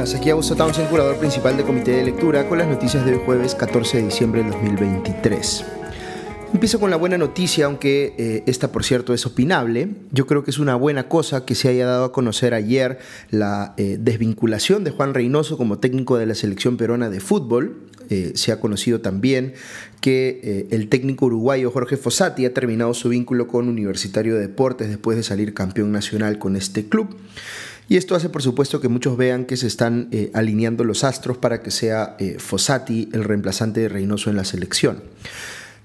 días, aquí Augusto Townsend, curador principal del Comité de Lectura, con las noticias de jueves 14 de diciembre del 2023. Empiezo con la buena noticia, aunque eh, esta por cierto es opinable. Yo creo que es una buena cosa que se haya dado a conocer ayer la eh, desvinculación de Juan Reynoso como técnico de la selección peruana de fútbol. Eh, se ha conocido también que el técnico uruguayo Jorge Fossati ha terminado su vínculo con Universitario de Deportes después de salir campeón nacional con este club. Y esto hace, por supuesto, que muchos vean que se están eh, alineando los astros para que sea eh, Fossati el reemplazante de Reynoso en la selección.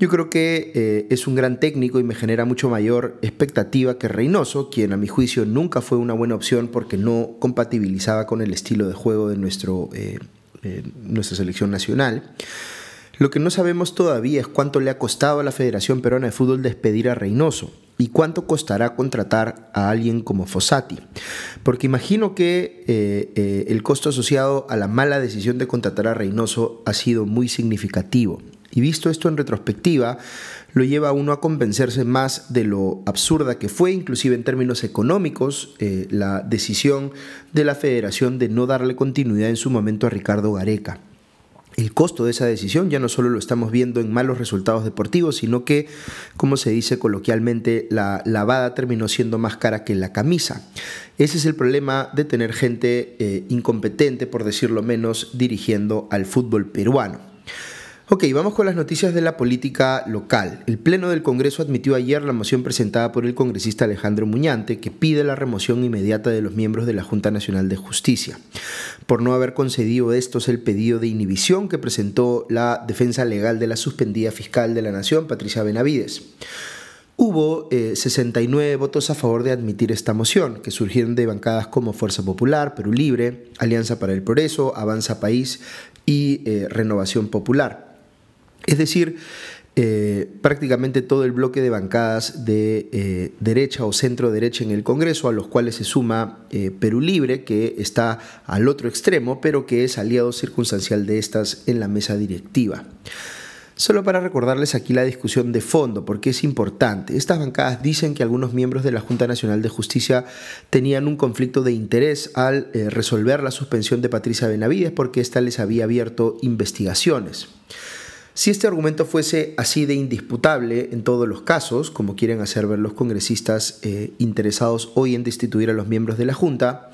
Yo creo que eh, es un gran técnico y me genera mucho mayor expectativa que Reynoso, quien a mi juicio nunca fue una buena opción porque no compatibilizaba con el estilo de juego de nuestro, nuestra selección nacional. Lo que no sabemos todavía es cuánto le ha costado a la Federación Peruana de Fútbol despedir a Reynoso y cuánto costará contratar a alguien como Fossati. Porque imagino que eh, eh, el costo asociado a la mala decisión de contratar a Reynoso ha sido muy significativo. Y visto esto en retrospectiva, lo lleva a uno a convencerse más de lo absurda que fue, inclusive en términos económicos, eh, la decisión de la federación de no darle continuidad en su momento a Ricardo Gareca. El costo de esa decisión ya no solo lo estamos viendo en malos resultados deportivos, sino que, como se dice coloquialmente, la lavada terminó siendo más cara que la camisa. Ese es el problema de tener gente eh, incompetente, por decirlo menos, dirigiendo al fútbol peruano. Ok, vamos con las noticias de la política local. El Pleno del Congreso admitió ayer la moción presentada por el congresista Alejandro Muñante que pide la remoción inmediata de los miembros de la Junta Nacional de Justicia, por no haber concedido estos el pedido de inhibición que presentó la defensa legal de la suspendida fiscal de la Nación, Patricia Benavides. Hubo 69 eh, votos a favor de admitir esta moción, que surgieron de bancadas como Fuerza Popular, Perú Libre, Alianza para el Progreso, Avanza País y eh, Renovación Popular. Es decir, eh, prácticamente todo el bloque de bancadas de eh, derecha o centro derecha en el Congreso, a los cuales se suma eh, Perú Libre, que está al otro extremo, pero que es aliado circunstancial de estas en la mesa directiva. Solo para recordarles aquí la discusión de fondo, porque es importante. Estas bancadas dicen que algunos miembros de la Junta Nacional de Justicia tenían un conflicto de interés al resolver la suspensión de Patricia Benavides porque ésta les había abierto investigaciones. Si este argumento fuese así de indisputable en todos los casos, como quieren hacer ver los congresistas eh, interesados hoy en destituir a los miembros de la Junta,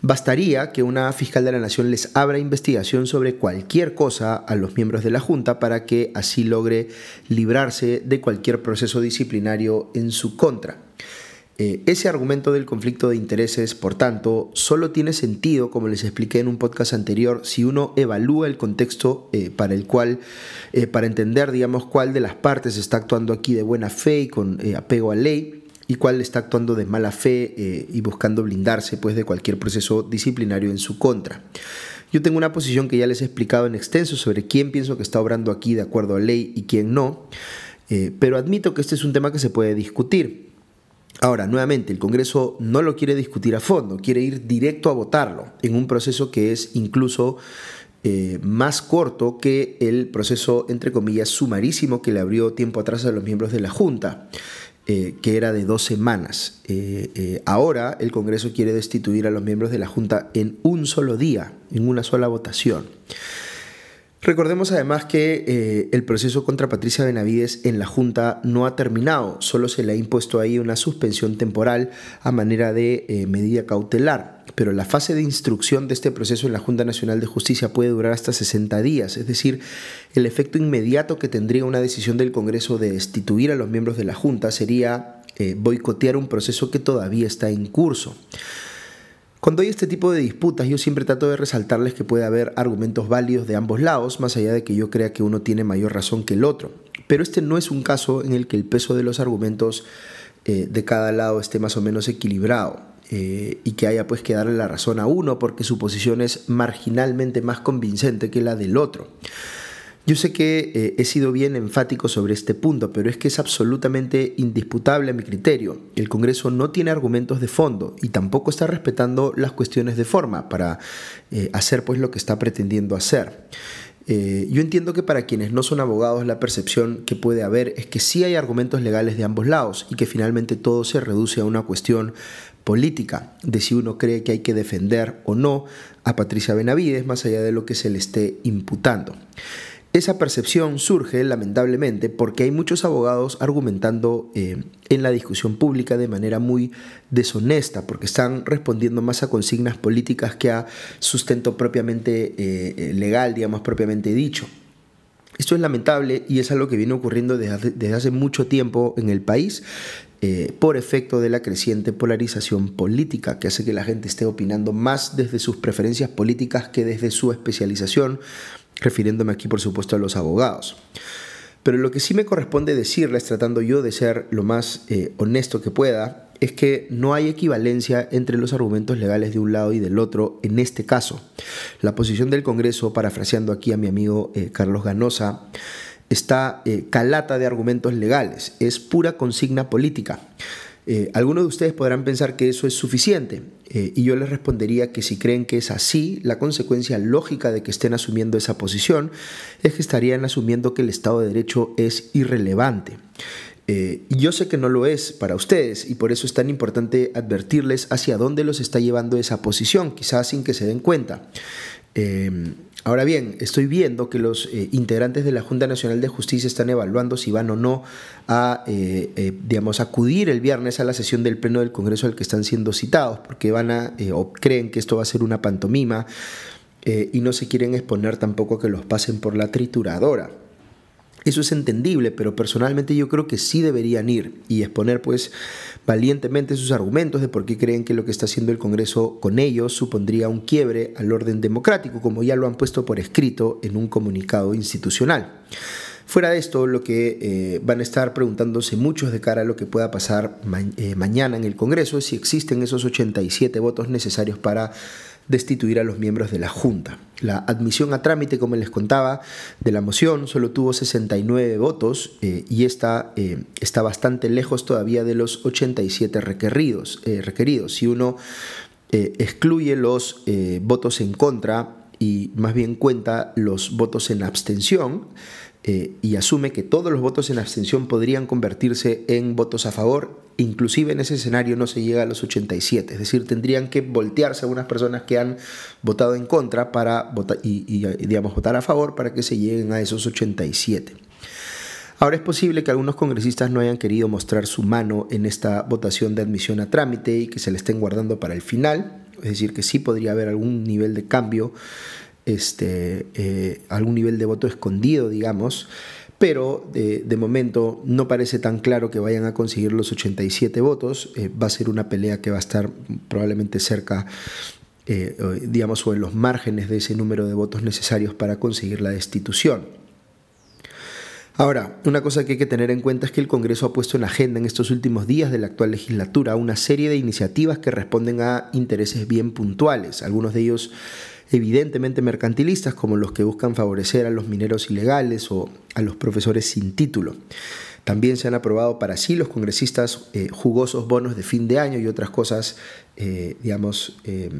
bastaría que una fiscal de la Nación les abra investigación sobre cualquier cosa a los miembros de la Junta para que así logre librarse de cualquier proceso disciplinario en su contra. Eh, ese argumento del conflicto de intereses, por tanto, solo tiene sentido, como les expliqué en un podcast anterior, si uno evalúa el contexto eh, para el cual, eh, para entender, digamos, cuál de las partes está actuando aquí de buena fe y con apego a ley y cuál está actuando de mala fe y buscando blindarse pues, de cualquier proceso disciplinario en su contra. Yo tengo una posición que ya les he explicado en extenso sobre quién pienso que está obrando aquí de acuerdo a ley y quién no, pero admito que este es un tema que se puede discutir. Ahora, nuevamente, el Congreso no lo quiere discutir a fondo, quiere ir directo a votarlo en un proceso que es incluso eh, más corto que el proceso, entre comillas, sumarísimo que le abrió tiempo atrás a los miembros de la Junta, eh, que era de dos semanas. Eh, ahora el Congreso quiere destituir a los miembros de la Junta en un solo día, en una sola votación. Recordemos además que eh, el proceso contra Patricia Benavides en la Junta no ha terminado, solo se le ha impuesto ahí una suspensión temporal a manera de eh, medida cautelar. Pero la fase de instrucción de este proceso en la Junta Nacional de Justicia puede durar hasta 60 días, es decir, el efecto inmediato que tendría una decisión del Congreso de destituir a los miembros de la Junta sería eh, boicotear un proceso que todavía está en curso. Cuando hay este tipo de disputas, yo siempre trato de resaltarles que puede haber argumentos válidos de ambos lados, más allá de que yo crea que uno tiene mayor razón que el otro. Pero este no es un caso en el que el peso de los argumentos eh, de cada lado esté más o menos equilibrado. Eh, y que haya pues que darle la razón a uno porque su posición es marginalmente más convincente que la del otro. Yo sé que eh, he sido bien enfático sobre este punto, pero es que es absolutamente indisputable a mi criterio. El Congreso no tiene argumentos de fondo y tampoco está respetando las cuestiones de forma para eh, hacer pues lo que está pretendiendo hacer. Eh, yo entiendo que para quienes no son abogados la percepción que puede haber es que sí hay argumentos legales de ambos lados y que finalmente todo se reduce a una cuestión política de si uno cree que hay que defender o no a Patricia Benavides más allá de lo que se le esté imputando. Esa percepción surge, lamentablemente, porque hay muchos abogados argumentando eh, en la discusión pública de manera muy deshonesta, porque están respondiendo más a consignas políticas que a sustento propiamente eh, eh, legal, digamos, propiamente dicho. Esto es lamentable y es algo que viene ocurriendo desde hace, mucho tiempo en el país por efecto de la creciente polarización política que hace que la gente esté opinando más desde sus preferencias políticas que desde su especialización refiriéndome aquí por supuesto a los abogados. Pero lo que sí me corresponde decirles, tratando yo de ser lo más eh, honesto que pueda, es que no hay equivalencia entre los argumentos legales de un lado y del otro en este caso. La posición del Congreso, parafraseando aquí a mi amigo eh, Carlos Ganosa, está eh, calata de argumentos legales, es pura consigna política. Eh, algunos de ustedes podrán pensar que eso es suficiente eh, y yo les respondería que si creen que es así, la consecuencia lógica de que estén asumiendo esa posición es que estarían asumiendo que el Estado de Derecho es irrelevante. Eh, yo sé que no lo es para ustedes y por eso es tan importante advertirles hacia dónde los está llevando esa posición, quizás sin que se den cuenta. Ahora bien, estoy viendo que los eh, integrantes de la Junta Nacional de Justicia están evaluando si van o no a, eh, eh, digamos, acudir el viernes a la sesión del Pleno del Congreso al que están siendo citados, porque van a, o creen que esto va a ser una pantomima y no se quieren exponer tampoco a que los pasen por la trituradora. Eso es entendible, pero personalmente yo creo que sí deberían ir y exponer pues valientemente sus argumentos de por qué creen que lo que está haciendo el Congreso con ellos supondría un quiebre al orden democrático, como ya lo han puesto por escrito en un comunicado institucional. Fuera de esto, lo que eh, van a estar preguntándose muchos de cara a lo que pueda pasar eh, mañana en el Congreso es si existen esos 87 votos necesarios para destituir a los miembros de la Junta. La admisión a trámite, como les contaba, de la moción solo tuvo 69 votos eh, y esta eh, está bastante lejos todavía de los 87 requeridos. Eh, requeridos. Si uno excluye los votos en contra y más bien cuenta los votos en abstención, y asume que todos los votos en abstención podrían convertirse en votos a favor, inclusive en ese escenario no se llega a los 87, es decir, tendrían que voltearse algunas personas que han votado en contra para votar y, digamos votar a favor para que se lleguen a esos 87. Ahora es posible que algunos congresistas no hayan querido mostrar su mano en esta votación de admisión a trámite y que se le estén guardando para el final, es decir, que sí podría haber algún nivel de cambio, este, eh, algún nivel de voto escondido, digamos pero de, momento no parece tan claro que vayan a conseguir los 87 votos. Eh, va a ser una pelea que va a estar probablemente cerca, eh, digamos, o en los márgenes de ese número de votos necesarios para conseguir la destitución. Ahora, una cosa que hay que tener en cuenta es que el Congreso ha puesto en agenda en estos últimos días de la actual legislatura una serie de iniciativas que responden a intereses bien puntuales, algunos de ellos evidentemente mercantilistas como los que buscan favorecer a los mineros ilegales o a los profesores sin título. También se han aprobado para sí los congresistas eh, jugosos bonos de fin de año y otras cosas, eh, digamos, eh,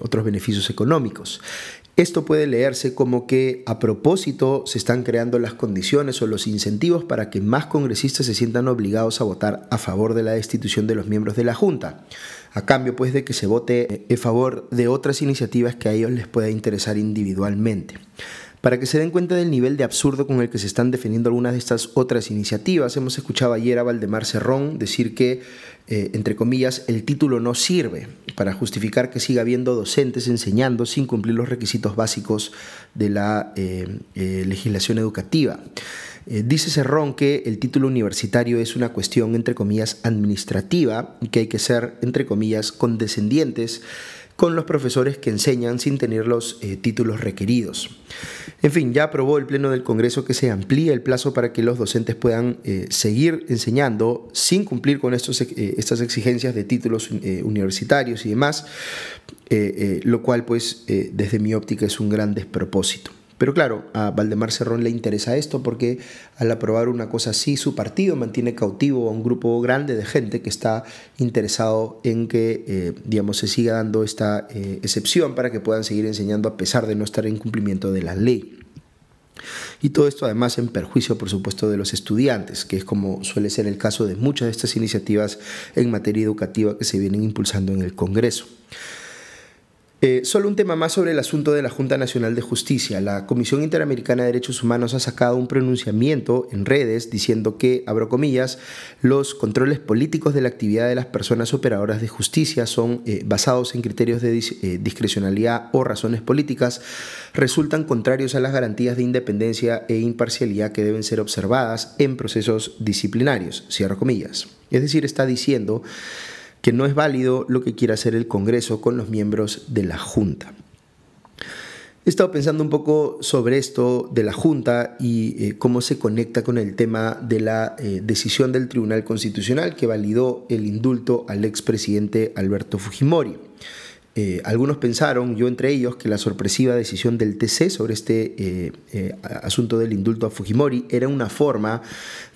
otros beneficios económicos. Esto puede leerse como que a propósito se están creando las condiciones o los incentivos para que más congresistas se sientan obligados a votar a favor de la destitución de los miembros de la Junta a cambio pues de que se vote en favor de otras iniciativas que a ellos les pueda interesar individualmente. Para que se den cuenta del nivel de absurdo con el que se están defendiendo algunas de estas otras iniciativas, hemos escuchado ayer a Valdemar Cerrón decir que, eh, entre comillas, el título no sirve para justificar que siga habiendo docentes enseñando sin cumplir los requisitos básicos de la eh, eh, legislación educativa. Dice Cerrón que el título universitario es una cuestión, entre comillas, administrativa y que hay que ser, entre comillas, condescendientes con los profesores que enseñan sin tener los eh, títulos requeridos. En fin, ya aprobó el Pleno del Congreso que se amplíe el plazo para que los docentes puedan eh, seguir enseñando sin cumplir con estos, estas exigencias de títulos universitarios y demás, lo cual pues desde mi óptica es un gran despropósito. Pero claro, a Valdemar Cerrón le interesa esto porque al aprobar una cosa así, su partido mantiene cautivo a un grupo grande de gente que está interesado en que, eh, digamos, se siga dando esta eh, excepción para que puedan seguir enseñando a pesar de no estar en cumplimiento de la ley. Y todo esto además en perjuicio, por supuesto, de los estudiantes, que es como suele ser el caso de muchas de estas iniciativas en materia educativa que se vienen impulsando en el Congreso. Eh, solo un tema más sobre el asunto de la Junta Nacional de Justicia. La Comisión Interamericana de Derechos Humanos ha sacado un pronunciamiento en redes diciendo que, abro comillas, los controles políticos de la actividad de las personas operadoras de justicia son eh, basados en criterios de eh, discrecionalidad o razones políticas, resultan contrarios a las garantías de independencia e imparcialidad que deben ser observadas en procesos disciplinarios. Cierro comillas. Es decir, está diciendo que no es válido lo que quiera hacer el Congreso con los miembros de la Junta. He estado pensando un poco sobre esto de la Junta y eh, cómo se conecta con el tema de la eh, decisión del Tribunal Constitucional que validó el indulto al expresidente Alberto Fujimori. Eh, algunos pensaron, yo entre ellos, que la sorpresiva decisión del TC sobre este eh, eh, asunto del indulto a Fujimori era una forma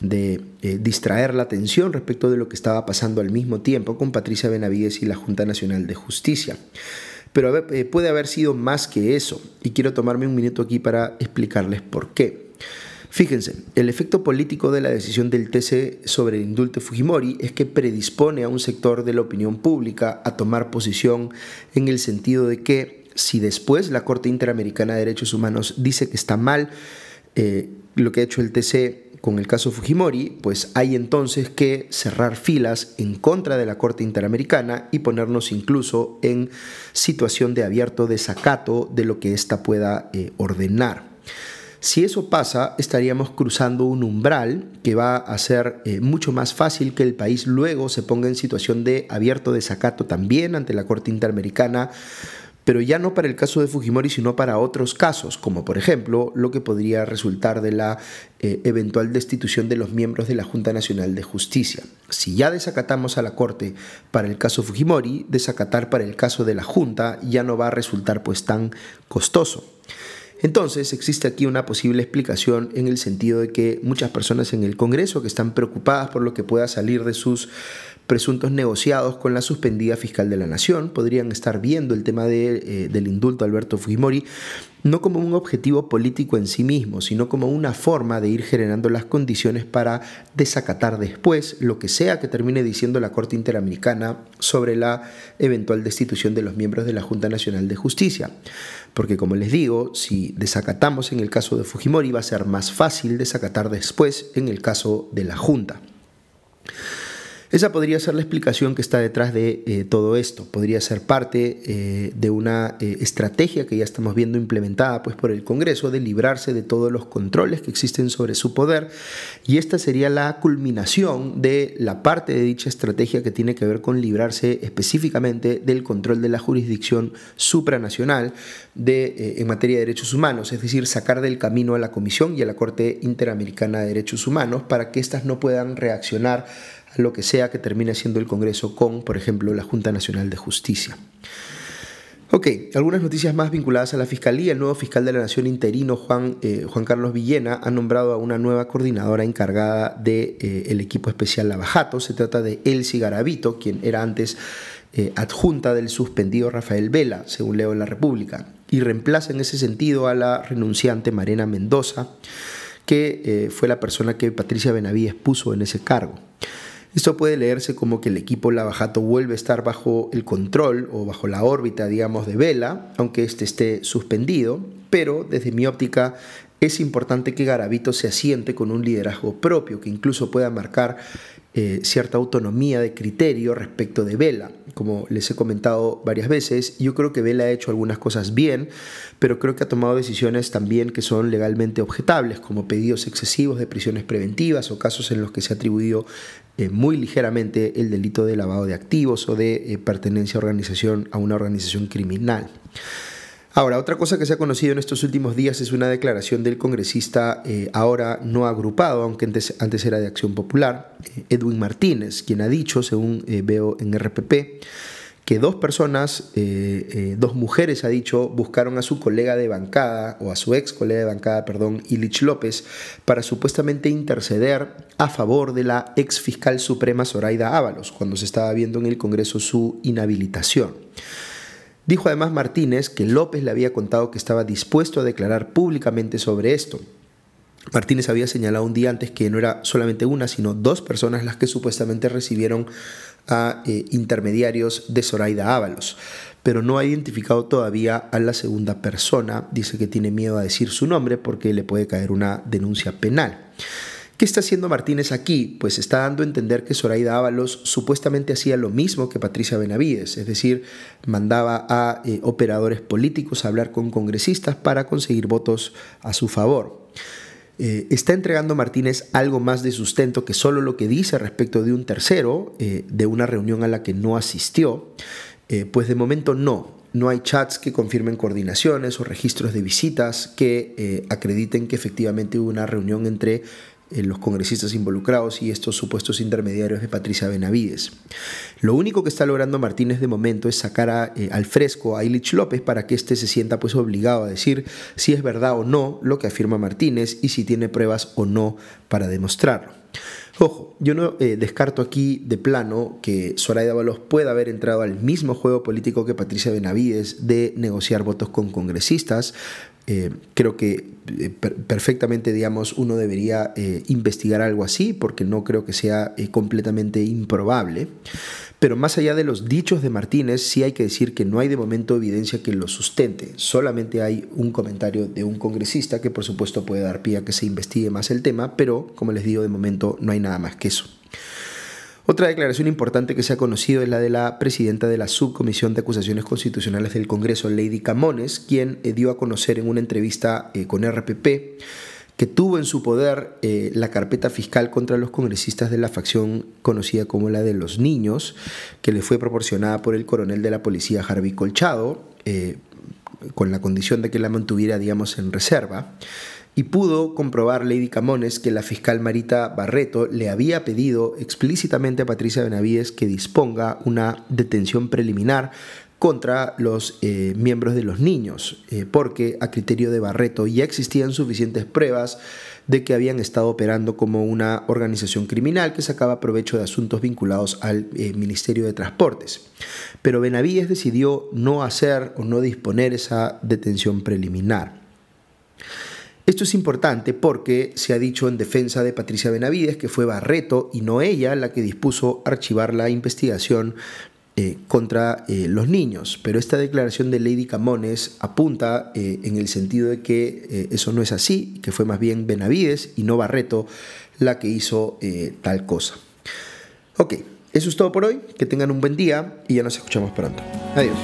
de distraer la atención respecto de lo que estaba pasando al mismo tiempo con Patricia Benavides y la Junta Nacional de Justicia. Pero puede haber sido más que eso, y quiero tomarme un minuto aquí para explicarles por qué. Fíjense, el efecto político de la decisión del TC sobre el indulto Fujimori es que predispone a un sector de la opinión pública a tomar posición en el sentido de que si después la Corte Interamericana de Derechos Humanos dice que está mal eh, lo que ha hecho el TC con el caso Fujimori, pues hay entonces que cerrar filas en contra de la Corte Interamericana y ponernos incluso en situación de abierto desacato de lo que ésta pueda eh, ordenar. Si eso pasa, estaríamos cruzando un umbral que va a hacer eh, mucho más fácil que el país luego se ponga en situación de abierto desacato también ante la Corte Interamericana, pero ya no para el caso de Fujimori, sino para otros casos, como por ejemplo lo que podría resultar de la eh, eventual destitución de los miembros de la Junta Nacional de Justicia. Si ya desacatamos a la Corte para el caso Fujimori, desacatar para el caso de la Junta ya no va a resultar pues tan costoso. Entonces existe aquí una posible explicación en el sentido de que muchas personas en el Congreso que están preocupadas por lo que pueda salir de sus presuntos negociados con la suspendida fiscal de la Nación podrían estar viendo el tema eh, del indulto a Alberto Fujimori no como un objetivo político en sí mismo, sino como una forma de ir generando las condiciones para desacatar después lo que sea que termine diciendo la Corte Interamericana sobre la eventual destitución de los miembros de la Junta Nacional de Justicia. Porque como les digo, si desacatamos en el caso de Fujimori va a ser más fácil desacatar después en el caso de la Junta. Esa podría ser la explicación que está detrás de eh, todo esto. Podría ser parte eh, de una eh, estrategia que ya estamos viendo implementada pues, por el Congreso de librarse de todos los controles que existen sobre su poder. Y esta sería la culminación de la parte de dicha estrategia que tiene que ver con librarse específicamente del control de la jurisdicción supranacional de, en materia de derechos humanos, es decir, sacar del camino a la Comisión y a la Corte Interamericana de Derechos Humanos para que éstas no puedan reaccionar lo que sea que termine siendo el Congreso con, por ejemplo, la Junta Nacional de Justicia. Ok, algunas noticias más vinculadas a la Fiscalía. El nuevo fiscal de la Nación interino, Juan, eh, Juan Carlos Villena, ha nombrado a una nueva coordinadora encargada del de, eh, equipo especial Lavajato. Se trata de Elsie Garavito, quien era antes eh, adjunta del suspendido Rafael Vela, según leo en la República, y reemplaza en ese sentido a la renunciante Marena Mendoza, que fue la persona que Patricia Benavides puso en ese cargo. Esto puede leerse como que el equipo Lavajato vuelve a estar bajo el control o bajo la órbita, digamos, de Vela, aunque éste esté suspendido, pero desde mi óptica es importante que Garavito se asiente con un liderazgo propio, que incluso pueda marcar eh, cierta autonomía de criterio respecto de Vela. Como les he comentado varias veces, yo creo que Vela ha hecho algunas cosas bien, pero creo que ha tomado decisiones también que son legalmente objetables, como pedidos excesivos de prisiones preventivas o casos en los que se ha atribuido eh, muy ligeramente el delito de lavado de activos o de eh, pertenencia a, organización, a una organización criminal. Ahora, otra cosa que se ha conocido en estos últimos días es una declaración del congresista eh, ahora no agrupado, aunque antes, era de Acción Popular, eh, Edwin Martínez, quien ha dicho, según eh, veo en RPP, que dos personas, dos mujeres, ha dicho, buscaron a su colega de bancada, o a su ex colega de bancada, perdón, Ilich López, para supuestamente interceder a favor de la ex fiscal suprema Zoraida Ábalos, cuando se estaba viendo en el Congreso su inhabilitación. Dijo además Martínez que López le había contado que estaba dispuesto a declarar públicamente sobre esto. Martínez había señalado un día antes que no era solamente una, sino dos personas las que supuestamente recibieron a eh, intermediarios de Zoraida Ábalos, pero no ha identificado todavía a la segunda persona. Dice que tiene miedo a decir su nombre porque le puede caer una denuncia penal. ¿Qué está haciendo Martínez aquí? Pues está dando a entender que Zoraida Ábalos supuestamente hacía lo mismo que Patricia Benavides, es decir, mandaba a eh, operadores políticos a hablar con congresistas para conseguir votos a su favor. Eh, está entregando Martínez algo más de sustento que solo lo que dice respecto de un tercero, eh, de una reunión a la que no asistió. Pues de momento no. No hay chats que confirmen coordinaciones o registros de visitas que acrediten que efectivamente hubo una reunión entre los congresistas involucrados y estos supuestos intermediarios de Patricia Benavides. Lo único que está logrando Martínez de momento es sacar eh, al fresco a Illich López para que éste se sienta pues obligado a decir si es verdad o no lo que afirma Martínez y si tiene pruebas o no para demostrarlo. Ojo, yo no eh, descarto aquí de plano que Zoraida Balos pueda haber entrado al mismo juego político que Patricia Benavides de negociar votos con congresistas, eh, creo que eh, perfectamente, digamos, uno debería investigar algo así, porque no creo que sea completamente improbable. Pero más allá de los dichos de Martínez, sí hay que decir que no hay de momento evidencia que lo sustente. Solamente hay un comentario de un congresista que por supuesto puede dar pie a que se investigue más el tema, pero como les digo, de momento no hay nada más que eso. Otra declaración importante que se ha conocido es la de la presidenta de la Subcomisión de Acusaciones Constitucionales del Congreso, Lady Camones, quien eh, dio a conocer en una entrevista eh, con RPP que tuvo en su poder eh, la carpeta fiscal contra los congresistas de la facción conocida como la de los niños, que le fue proporcionada por el coronel de la policía Harvey Colchado, con la condición de que la mantuviera, digamos, en reserva y pudo comprobar Lady Camones que la fiscal Marita Barreto le había pedido explícitamente a Patricia Benavides que disponga una detención preliminar contra los eh, miembros de los niños, eh, porque a criterio de Barreto ya existían suficientes pruebas de que habían estado operando como una organización criminal que sacaba provecho de asuntos vinculados al eh, Ministerio de Transportes. Pero Benavides decidió no hacer o no disponer esa detención preliminar. Esto es importante porque se ha dicho en defensa de Patricia Benavides que fue Barreto y no ella la que dispuso archivar la investigación eh, contra eh, los niños. Pero esta declaración de Lady Camones apunta eh, en el sentido de que eso no es así, que fue más bien Benavides y no Barreto la que hizo tal cosa. Ok, eso es todo por hoy. Que tengan un buen día y ya nos escuchamos pronto. Adiós.